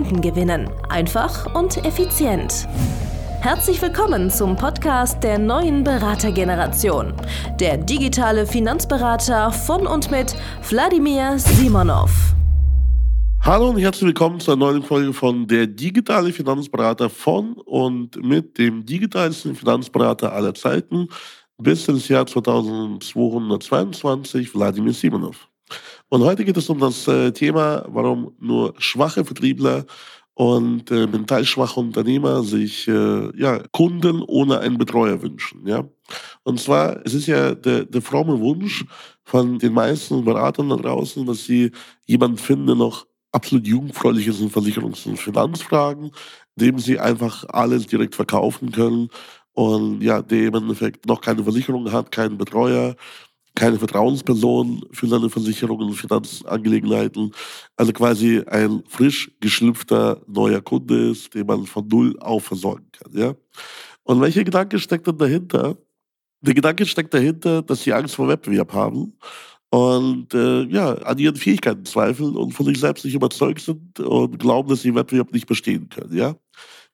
Kunden gewinnen. Einfach und effizient. Herzlich willkommen zum Podcast der neuen Beratergeneration. Der digitale Finanzberater von und mit Wladimir Simonov. Hallo und herzlich willkommen zur neuen Folge von Der digitale Finanzberater von und mit dem digitalsten Finanzberater aller Zeiten bis ins Jahr 2222, Wladimir Simonov. Und heute geht es um das äh, Thema, warum nur schwache Vertriebler und äh, mental schwache Unternehmer sich äh, ja, Kunden ohne einen Betreuer wünschen. Ja? Und zwar, es ist ja der, der fromme Wunsch von den meisten Beratern da draußen, dass sie jemanden finden, der noch absolut jugendfreundlich ist in Versicherungs- und Finanzfragen, dem sie einfach alles direkt verkaufen können und ja, der im Endeffekt noch keine Versicherung hat, keinen Betreuer keine Vertrauensperson für seine Versicherungen und Finanzangelegenheiten. Also quasi ein frisch geschlüpfter neuer Kunde ist, den man von null auf versorgen kann. Ja? Und welcher Gedanke steckt denn dahinter? Der Gedanke steckt dahinter, dass sie Angst vor Wettbewerb haben und äh, ja, an ihren Fähigkeiten zweifeln und von sich selbst nicht überzeugt sind und glauben, dass sie im Wettbewerb nicht bestehen können. Ja?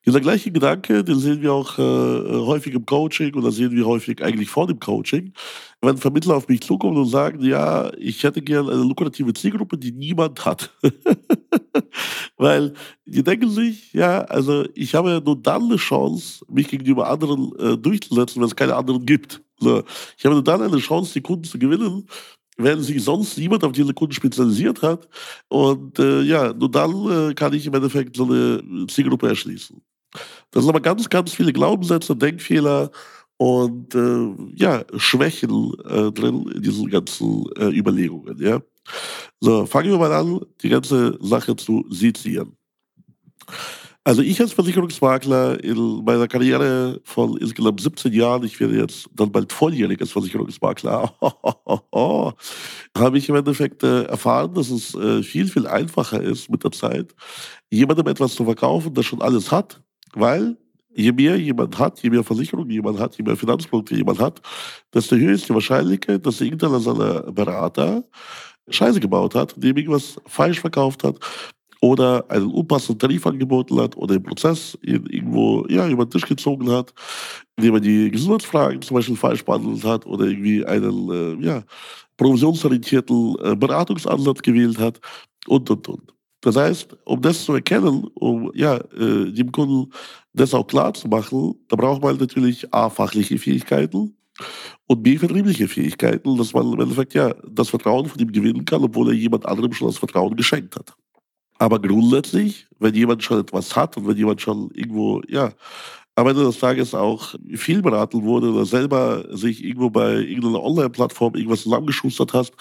Dieser gleiche Gedanke, den sehen wir auch äh, häufig im Coaching oder sehen wir häufig eigentlich vor dem Coaching. Wenn Vermittler auf mich zukommen und sagen, ja, ich hätte gerne eine lukrative Zielgruppe, die niemand hat. Weil die denken sich, ja, also ich habe ja nur dann eine Chance, mich gegenüber anderen äh, durchzusetzen, wenn es keine anderen gibt. So. Ich habe nur dann eine Chance, die Kunden zu gewinnen, wenn sich sonst niemand auf diese Kunden spezialisiert hat. Und äh, ja, nur dann äh, kann ich im Endeffekt so eine Zielgruppe erschließen. Das sind aber ganz, ganz viele Glaubenssätze, Denkfehler und äh, ja, Schwächen äh, drin in diesen ganzen äh, Überlegungen. Ja? So, fangen wir mal an, die ganze Sache zu sezieren. Also ich als Versicherungsmakler in meiner Karriere von insgesamt 17 Jahren, ich werde jetzt dann bald volljährig als Versicherungsmakler, habe ich im Endeffekt äh, erfahren, dass es äh, viel, viel einfacher ist mit der Zeit, jemandem etwas zu verkaufen, der schon alles hat, weil je mehr jemand hat, je mehr Versicherung jemand hat, je mehr Finanzprodukte jemand hat, desto höher ist die Wahrscheinlichkeit, dass irgendeiner seiner Berater Scheiße gebaut hat, dem irgendwas falsch verkauft hat oder einen unpassenden Tarif angeboten hat oder den Prozess irgendwo ja, über den Tisch gezogen hat, indem er die Gesundheitsfragen zum Beispiel falsch behandelt hat oder irgendwie einen äh, ja, provisionsorientierten äh, Beratungsansatz gewählt hat und, und, und. Das heißt, um das zu erkennen, um ja, äh, dem Kunden das auch klar zu machen, da braucht man natürlich A, fachliche Fähigkeiten und B, vertriebliche Fähigkeiten, dass man im Endeffekt ja das Vertrauen von ihm gewinnen kann, obwohl er jemand anderem schon das Vertrauen geschenkt hat. Aber grundsätzlich, wenn jemand schon etwas hat und wenn jemand schon irgendwo, ja, am Ende des Tages auch viel beraten wurde oder selber sich irgendwo bei irgendeiner Online-Plattform irgendwas zusammengeschustert hast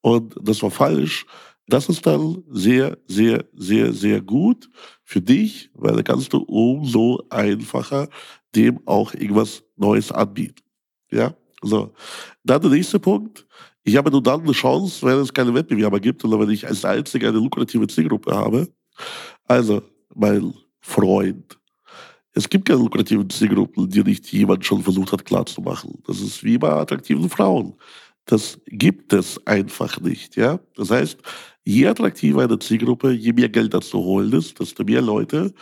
und das war falsch, das ist dann sehr, sehr, sehr, sehr gut für dich, weil da kannst du umso einfacher dem auch irgendwas Neues anbieten. Ja, so. Dann der nächste Punkt. Ich habe nur dann eine Chance, wenn es keine Wettbewerber gibt oder wenn ich als Einziger eine lukrative Zielgruppe habe. Also, mein Freund, es gibt keine lukrativen Zielgruppen, die nicht jemand schon versucht hat klarzumachen. Das ist wie bei attraktiven Frauen. Das gibt es einfach nicht. Ja? Das heißt, je attraktiver eine Zielgruppe, je mehr Geld dazu holen ist, desto mehr Leute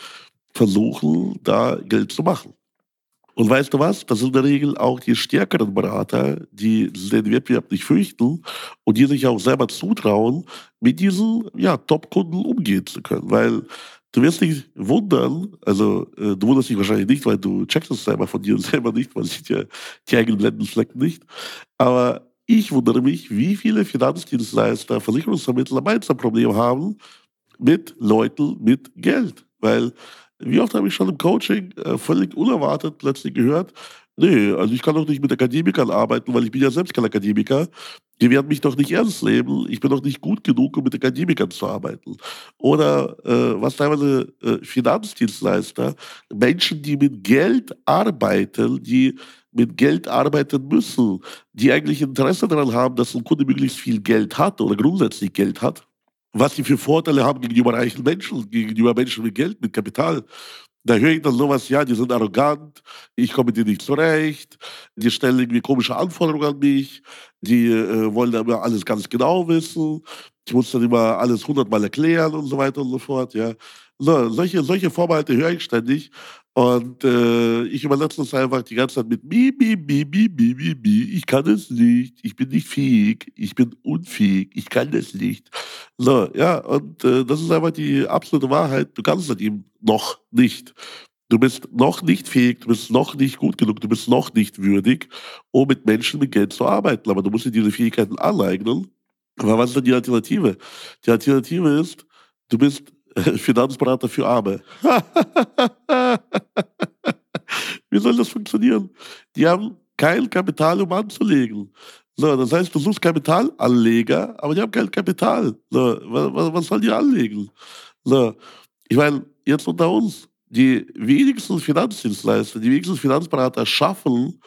versuchen, da Geld zu machen. Und weißt du was? Das sind in der Regel auch die stärkeren Berater, die den Wettbewerb nicht fürchten und die sich auch selber zutrauen, mit diesen ja, Top-Kunden umgehen zu können. Weil du wirst dich wundern, also äh, du wunderst dich wahrscheinlich nicht, weil du checkst es selber von dir selber nicht, man sieht ja die eigenen Blendenflecken nicht. Aber ich wundere mich, wie viele Finanzdienstleister, Versicherungsvermittler ein Problem haben mit Leuten mit Geld. Weil, wie oft habe ich schon im Coaching äh, völlig unerwartet plötzlich gehört, Nee, also ich kann doch nicht mit Akademikern arbeiten, weil ich bin ja selbst kein Akademiker. Die werden mich doch nicht ernst nehmen. Ich bin doch nicht gut genug, um mit Akademikern zu arbeiten. Oder äh, was teilweise äh, Finanzdienstleister, Menschen, die mit Geld arbeiten, die mit Geld arbeiten müssen, die eigentlich Interesse daran haben, dass ein Kunde möglichst viel Geld hat oder grundsätzlich Geld hat, was sie für Vorteile haben gegenüber reichen Menschen, gegenüber Menschen mit Geld, mit Kapital. Da höre ich dann sowas, ja, die sind arrogant, ich komme mit denen nicht zurecht, die stellen irgendwie komische Anforderungen an mich, die äh, wollen immer alles ganz genau wissen, ich muss dann immer alles hundertmal erklären und so weiter und so fort, ja. So, solche, solche Vorbehalte höre ich ständig und äh, ich übersetze das einfach die ganze Zeit mit mi, mi, mi, mi, mi, mi, mi. Ich kann es nicht. Ich bin nicht fähig. Ich bin unfähig. Ich kann es nicht. So, ja, und äh, das ist einfach die absolute Wahrheit. Du kannst es ihm noch nicht. Du bist noch nicht fähig, du bist noch nicht gut genug, du bist noch nicht würdig, um mit Menschen mit Geld zu arbeiten. Aber du musst dir diese Fähigkeiten aneignen. Aber was ist denn die Alternative? Die Alternative ist, du bist Finanzberater für Arme. Wie soll das funktionieren? Die haben kein Kapital, um anzulegen. So, das heißt, du suchst Kapitalanleger, aber die haben kein Kapital. So, was, was sollen die anlegen? So, ich meine, jetzt unter uns, die wenigsten Finanzdienstleister, die wenigsten Finanzberater schaffen,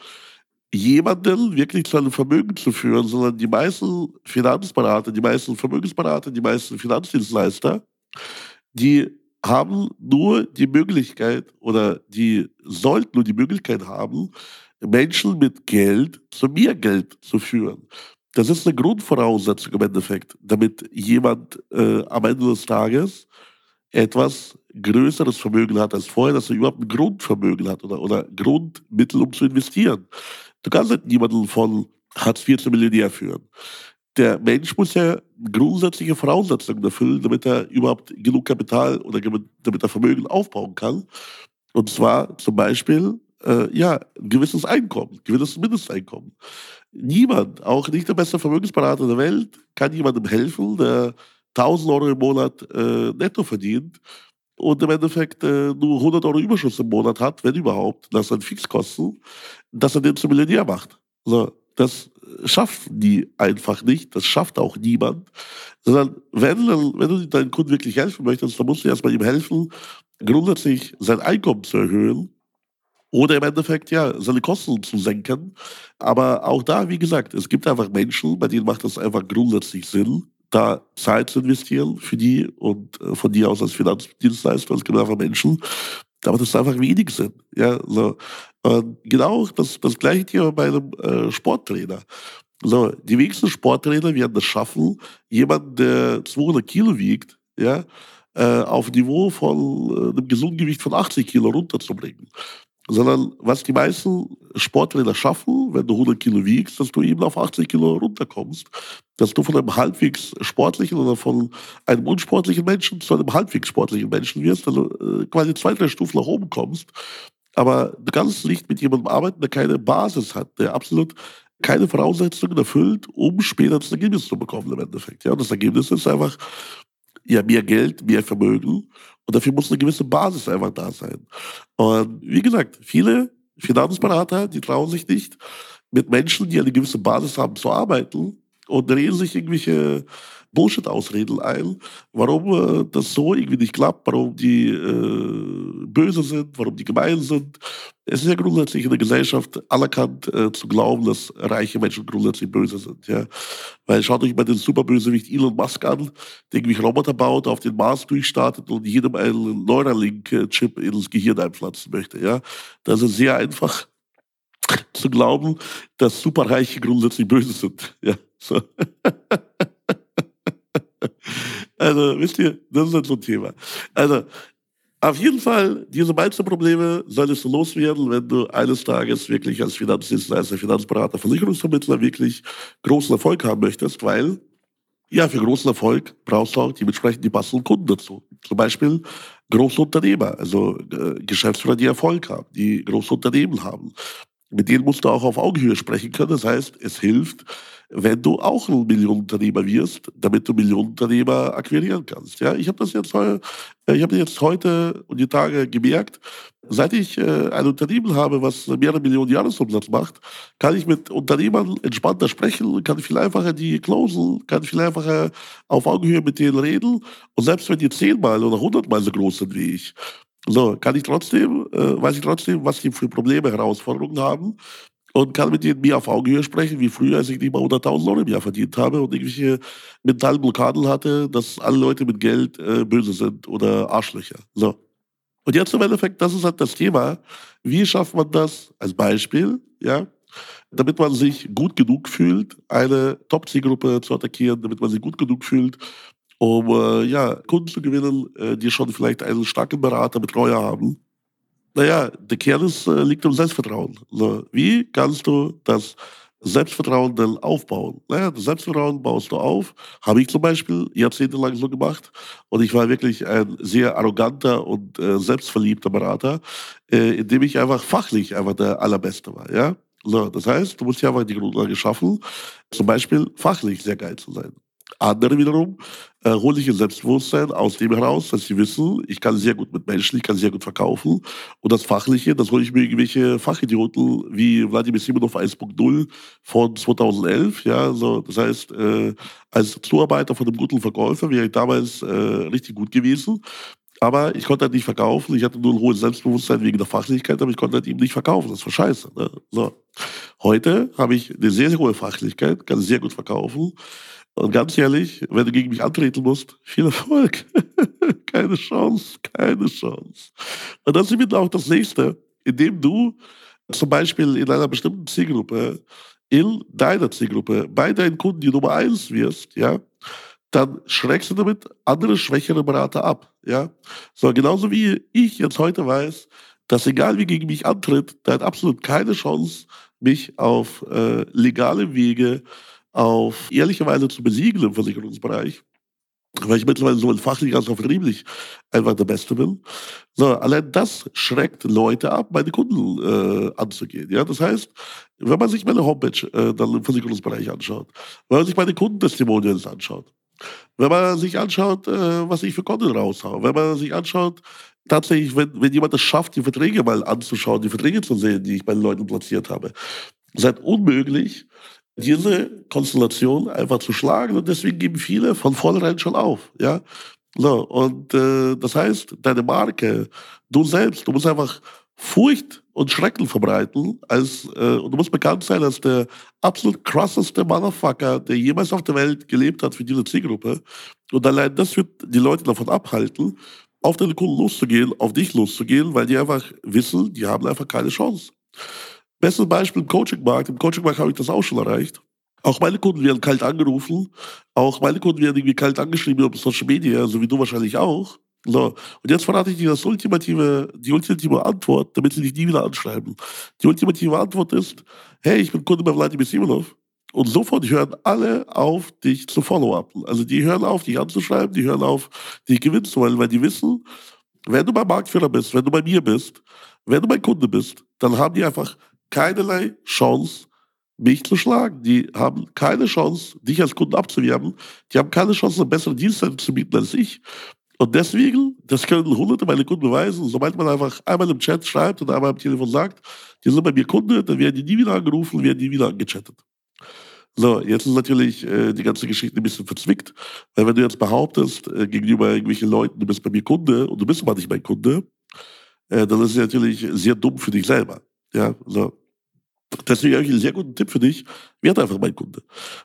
jemanden wirklich zu einem Vermögen zu führen, sondern die meisten Finanzberater, die meisten Vermögensberater, die meisten Finanzdienstleister, die haben nur die Möglichkeit oder die sollten nur die Möglichkeit haben, Menschen mit Geld zu mehr Geld zu führen. Das ist eine Grundvoraussetzung im Endeffekt, damit jemand äh, am Ende des Tages etwas größeres Vermögen hat als vorher, dass er überhaupt ein Grundvermögen hat oder, oder Grundmittel, um zu investieren. Du kannst nicht niemanden von Hartz IV zu Millionär führen der Mensch muss ja grundsätzliche Voraussetzungen erfüllen, damit er überhaupt genug Kapital oder damit er Vermögen aufbauen kann. Und zwar zum Beispiel äh, ja, ein gewisses Einkommen, ein gewisses Mindesteinkommen. Niemand, auch nicht der beste Vermögensberater der Welt, kann jemandem helfen, der 1000 Euro im Monat äh, netto verdient und im Endeffekt äh, nur 100 Euro Überschuss im Monat hat, wenn überhaupt, das sind Fixkosten, dass er den zum Millionär macht. So, das schaffen die einfach nicht. Das schafft auch niemand. Sondern wenn, wenn du deinem Kunden wirklich helfen möchtest, dann musst du erstmal ihm helfen, grundsätzlich sein Einkommen zu erhöhen oder im Endeffekt ja seine Kosten zu senken. Aber auch da, wie gesagt, es gibt einfach Menschen, bei denen macht das einfach grundsätzlich Sinn, da Zeit zu investieren für die und äh, von dir aus als Finanzdienstleister. Es gibt einfach Menschen, aber das ist einfach wenig Sinn. Ja, so. Und genau das, das gleiche Thema bei einem äh, Sporttrainer. So, die wenigsten Sporttrainer werden es schaffen, jemanden, der 200 Kilo wiegt, ja, äh, auf Niveau von äh, einem gesunden Gewicht von 80 Kilo runterzubringen sondern was die meisten Sportler schaffen, wenn du 100 Kilo wiegst, dass du eben auf 80 Kilo runterkommst, dass du von einem halbwegs sportlichen oder von einem unsportlichen Menschen zu einem halbwegs sportlichen Menschen wirst, also äh, quasi zwei, drei Stufen nach oben kommst. Aber du kannst nicht mit jemandem arbeiten, der keine Basis hat, der absolut keine Voraussetzungen erfüllt, um später das Ergebnis zu bekommen im Endeffekt. Ja, und das Ergebnis ist einfach ja mehr Geld, mehr Vermögen und dafür muss eine gewisse Basis einfach da sein. Und wie gesagt, viele Finanzberater, die trauen sich nicht, mit Menschen, die eine gewisse Basis haben, zu arbeiten und reden sich irgendwelche Bullshit-Ausreden ein, warum äh, das so irgendwie nicht klappt, warum die äh, böse sind, warum die gemein sind. Es ist ja grundsätzlich in der Gesellschaft anerkannt äh, zu glauben, dass reiche Menschen grundsätzlich böse sind. Ja? Weil schaut euch mal den Superbösewicht Elon Musk an, der irgendwie Roboter baut, auf den Mars durchstartet und jedem einen Neuralink-Chip ins Gehirn einpflanzen möchte. Ja? Das ist sehr einfach zu glauben, dass Superreiche grundsätzlich böse sind. Ja, so. Also, wisst ihr, das ist halt so ein Thema. Also, auf jeden Fall, diese Probleme solltest du loswerden, wenn du eines Tages wirklich als Finanzdienstleister, Finanzberater, Versicherungsvermittler wirklich großen Erfolg haben möchtest, weil, ja, für großen Erfolg brauchst du auch dementsprechend die passenden Kunden dazu. Zum Beispiel große Unternehmer, also äh, Geschäftsführer, die Erfolg haben, die große Unternehmen haben mit denen musst du auch auf Augenhöhe sprechen können. Das heißt, es hilft, wenn du auch ein Millionenunternehmer wirst, damit du Millionenunternehmer akquirieren kannst. Ja, ich habe das jetzt, äh, ich habe jetzt heute und die Tage gemerkt, seit ich äh, ein Unternehmen habe, was mehrere Millionen Jahresumsatz macht, kann ich mit Unternehmern entspannter sprechen, kann viel einfacher die closen, kann viel einfacher auf Augenhöhe mit denen reden. Und selbst wenn die zehnmal oder hundertmal so groß sind wie ich, so, kann ich trotzdem, äh, weiß ich trotzdem, was die für Probleme, Herausforderungen haben und kann mit denen mehr auf Augenhöhe sprechen, wie früher, als ich nicht mal 100.000 Euro im Jahr verdient habe und irgendwelche mentalen Blockaden hatte, dass alle Leute mit Geld äh, böse sind oder Arschlöcher. So. Und jetzt im Endeffekt, das ist halt das Thema. Wie schafft man das als Beispiel, ja, damit man sich gut genug fühlt, eine Top-Zielgruppe zu attackieren, damit man sich gut genug fühlt, um äh, ja, Kunden zu gewinnen, äh, die schon vielleicht einen starken Berater, Betreuer haben. Naja, der Kern ist, äh, liegt im Selbstvertrauen. So, wie kannst du das Selbstvertrauen dann aufbauen? Naja, das Selbstvertrauen baust du auf. Habe ich zum Beispiel jahrzehntelang so gemacht. Und ich war wirklich ein sehr arroganter und äh, selbstverliebter Berater, äh, indem ich einfach fachlich einfach der Allerbeste war. Ja? So, das heißt, du musst ja einfach die Grundlage schaffen, zum Beispiel fachlich sehr geil zu sein. Andere wiederum äh, sich ihr Selbstbewusstsein aus dem heraus, dass sie wissen, ich kann sehr gut mit Menschen, ich kann sehr gut verkaufen. Und das Fachliche, das hole ich mir irgendwelche Fachidioten wie Wladimir Simonov 1.0 von 2011. Ja, so, das heißt, äh, als Zuarbeiter von einem guten Verkäufer wäre ich damals äh, richtig gut gewesen. Aber ich konnte halt nicht verkaufen. Ich hatte nur ein hohes Selbstbewusstsein wegen der Fachlichkeit, aber ich konnte halt eben nicht verkaufen. Das war scheiße. Ne? So. Heute habe ich eine sehr, sehr hohe Fachlichkeit, kann sehr gut verkaufen. Und ganz ehrlich, wenn du gegen mich antreten musst, viel Erfolg. keine Chance, keine Chance. Und das ist eben auch das Nächste, indem du zum Beispiel in einer bestimmten Zielgruppe, in deiner Zielgruppe, bei deinen Kunden die Nummer eins wirst, ja, dann schreckst du damit andere schwächere Berater ab, ja. So, genauso wie ich jetzt heute weiß, dass egal wie gegen mich antritt, der hat absolut keine Chance, mich auf äh, legale Wege auf ehrliche Weise zu besiegen im Versicherungsbereich, weil ich mittlerweile so in fachlich als auch vertrieblich einfach der Beste bin. So, allein das schreckt Leute ab, meine Kunden äh, anzugehen. Ja, das heißt, wenn man sich meine Homepage äh, dann im Versicherungsbereich anschaut, wenn man sich meine Kundentestimonials anschaut, wenn man sich anschaut, äh, was ich für Content raushaue, wenn man sich anschaut, tatsächlich, wenn, wenn jemand es schafft, die Verträge mal anzuschauen, die Verträge zu sehen, die ich bei den Leuten platziert habe, seid unmöglich, diese Konstellation einfach zu schlagen. Und deswegen geben viele von vornherein schon auf. Ja? So, und äh, das heißt, deine Marke, du selbst, du musst einfach Furcht und Schrecken verbreiten. Als, äh, und du musst bekannt sein als der absolut krasseste Motherfucker, der jemals auf der Welt gelebt hat für diese Zielgruppe. Und allein das wird die Leute davon abhalten, auf deine Kunden loszugehen, auf dich loszugehen, weil die einfach wissen, die haben einfach keine Chance. Bestes Beispiel im Coaching-Markt. Im Coaching-Markt habe ich das auch schon erreicht. Auch meine Kunden werden kalt angerufen. Auch meine Kunden werden irgendwie kalt angeschrieben auf Social Media, so wie du wahrscheinlich auch. So. Und jetzt verrate ich dir das ultimative, die ultimative Antwort, damit sie dich nie wieder anschreiben. Die ultimative Antwort ist, hey, ich bin Kunde bei Vladimir Simonov. Und sofort hören alle auf, dich zu follow-up. Also die hören auf, dich anzuschreiben, die hören auf, dich gewinnen zu wollen, weil die wissen, wenn du beim Marktführer bist, wenn du bei mir bist, wenn du mein Kunde bist, dann haben die einfach keinerlei Chance, mich zu schlagen. Die haben keine Chance, dich als Kunden abzuwerben. Die haben keine Chance, eine bessere Dienstleistung zu bieten als ich. Und deswegen, das können hunderte meiner Kunden beweisen, sobald man einfach einmal im Chat schreibt und einmal am Telefon sagt, die sind bei mir Kunde, dann werden die nie wieder angerufen, werden die wieder angechattet. So, jetzt ist natürlich äh, die ganze Geschichte ein bisschen verzwickt, weil wenn du jetzt behauptest, äh, gegenüber irgendwelchen Leuten, du bist bei mir Kunde und du bist aber nicht mein Kunde, äh, dann ist es natürlich sehr dumm für dich selber. Ja, so. Deswegen habe ich einen sehr guten Tipp für dich. Werd einfach mein Kunde.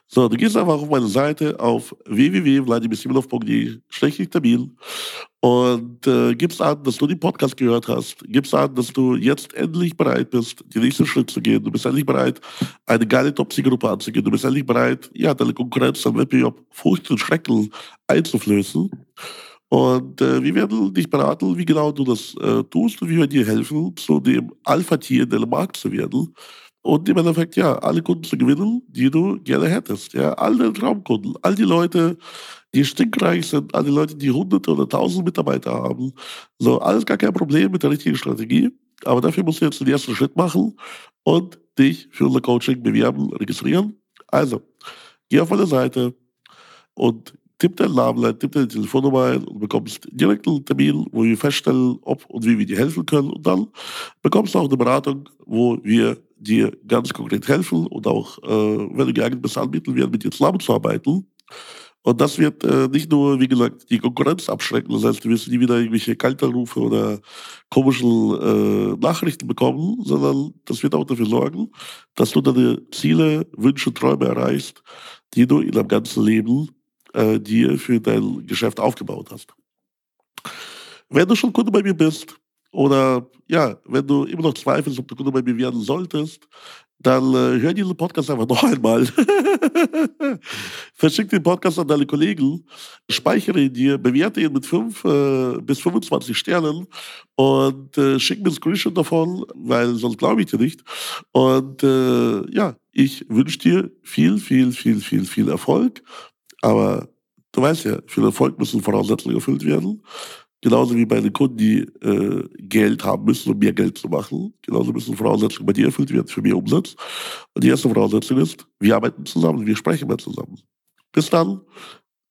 So, du gehst einfach auf meine Seite auf www.vladimirsimonov.de-termin und äh, gibst an, dass du den Podcast gehört hast. Gibst an, dass du jetzt endlich bereit bist, den nächsten Schritt zu gehen. Du bist endlich bereit, eine geile Top-Zielgruppe anzugehen. Du bist endlich bereit, ja, deine Konkurrenz am Wettbewerb Furcht und Schrecken einzuflößen. Und äh, wir werden dich beraten, wie genau du das äh, tust und wie wir dir helfen, zu dem Alpha-Tier in deinem Markt zu werden und im Endeffekt, ja, alle Kunden zu gewinnen, die du gerne hättest. Ja, alle Traumkunden, all die Leute, die stinkreich sind, all die Leute, die hunderte oder tausend Mitarbeiter haben. So, alles gar kein Problem mit der richtigen Strategie. Aber dafür musst du jetzt den ersten Schritt machen und dich für unser Coaching bewerben, registrieren. Also, geh auf meine Seite und tipp deinen Namen tipp deine Telefonnummer ein und bekommst direkt einen Termin, wo wir feststellen, ob und wie wir dir helfen können. Und dann bekommst du auch eine Beratung, wo wir dir ganz konkret helfen und auch, äh, wenn du geeignet bist, anbieten werden, mit dir zusammenzuarbeiten. Und das wird äh, nicht nur, wie gesagt, die Konkurrenz abschrecken. Das heißt, du wirst nie wieder irgendwelche Kaltanrufe oder komischen äh, Nachrichten bekommen, sondern das wird auch dafür sorgen, dass du deine Ziele, Wünsche, Träume erreichst, die du in deinem ganzen Leben äh, dir für dein Geschäft aufgebaut hast. Wenn du schon Kunde bei mir bist oder ja, wenn du immer noch zweifelst, ob du Kunde bei mir werden solltest, dann äh, hör diesen Podcast einfach noch einmal. Verschick den Podcast an deine Kollegen, speichere ihn dir, bewerte ihn mit 5 äh, bis 25 Sternen und äh, schick mir ein Screenshot davon, weil sonst glaube ich dir nicht. Und äh, ja, ich wünsche dir viel, viel, viel, viel, viel Erfolg. Aber du weißt ja, für Erfolg müssen Voraussetzungen erfüllt werden. Genauso wie bei den Kunden, die äh, Geld haben müssen, um mehr Geld zu machen. Genauso müssen Voraussetzungen bei dir erfüllt werden für mehr Umsatz. Und die erste Voraussetzung ist, wir arbeiten zusammen, wir sprechen mal zusammen. Bis dann.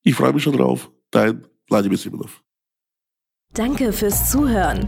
Ich freue mich schon drauf. Dein Vladimir Simonov. Danke fürs Zuhören.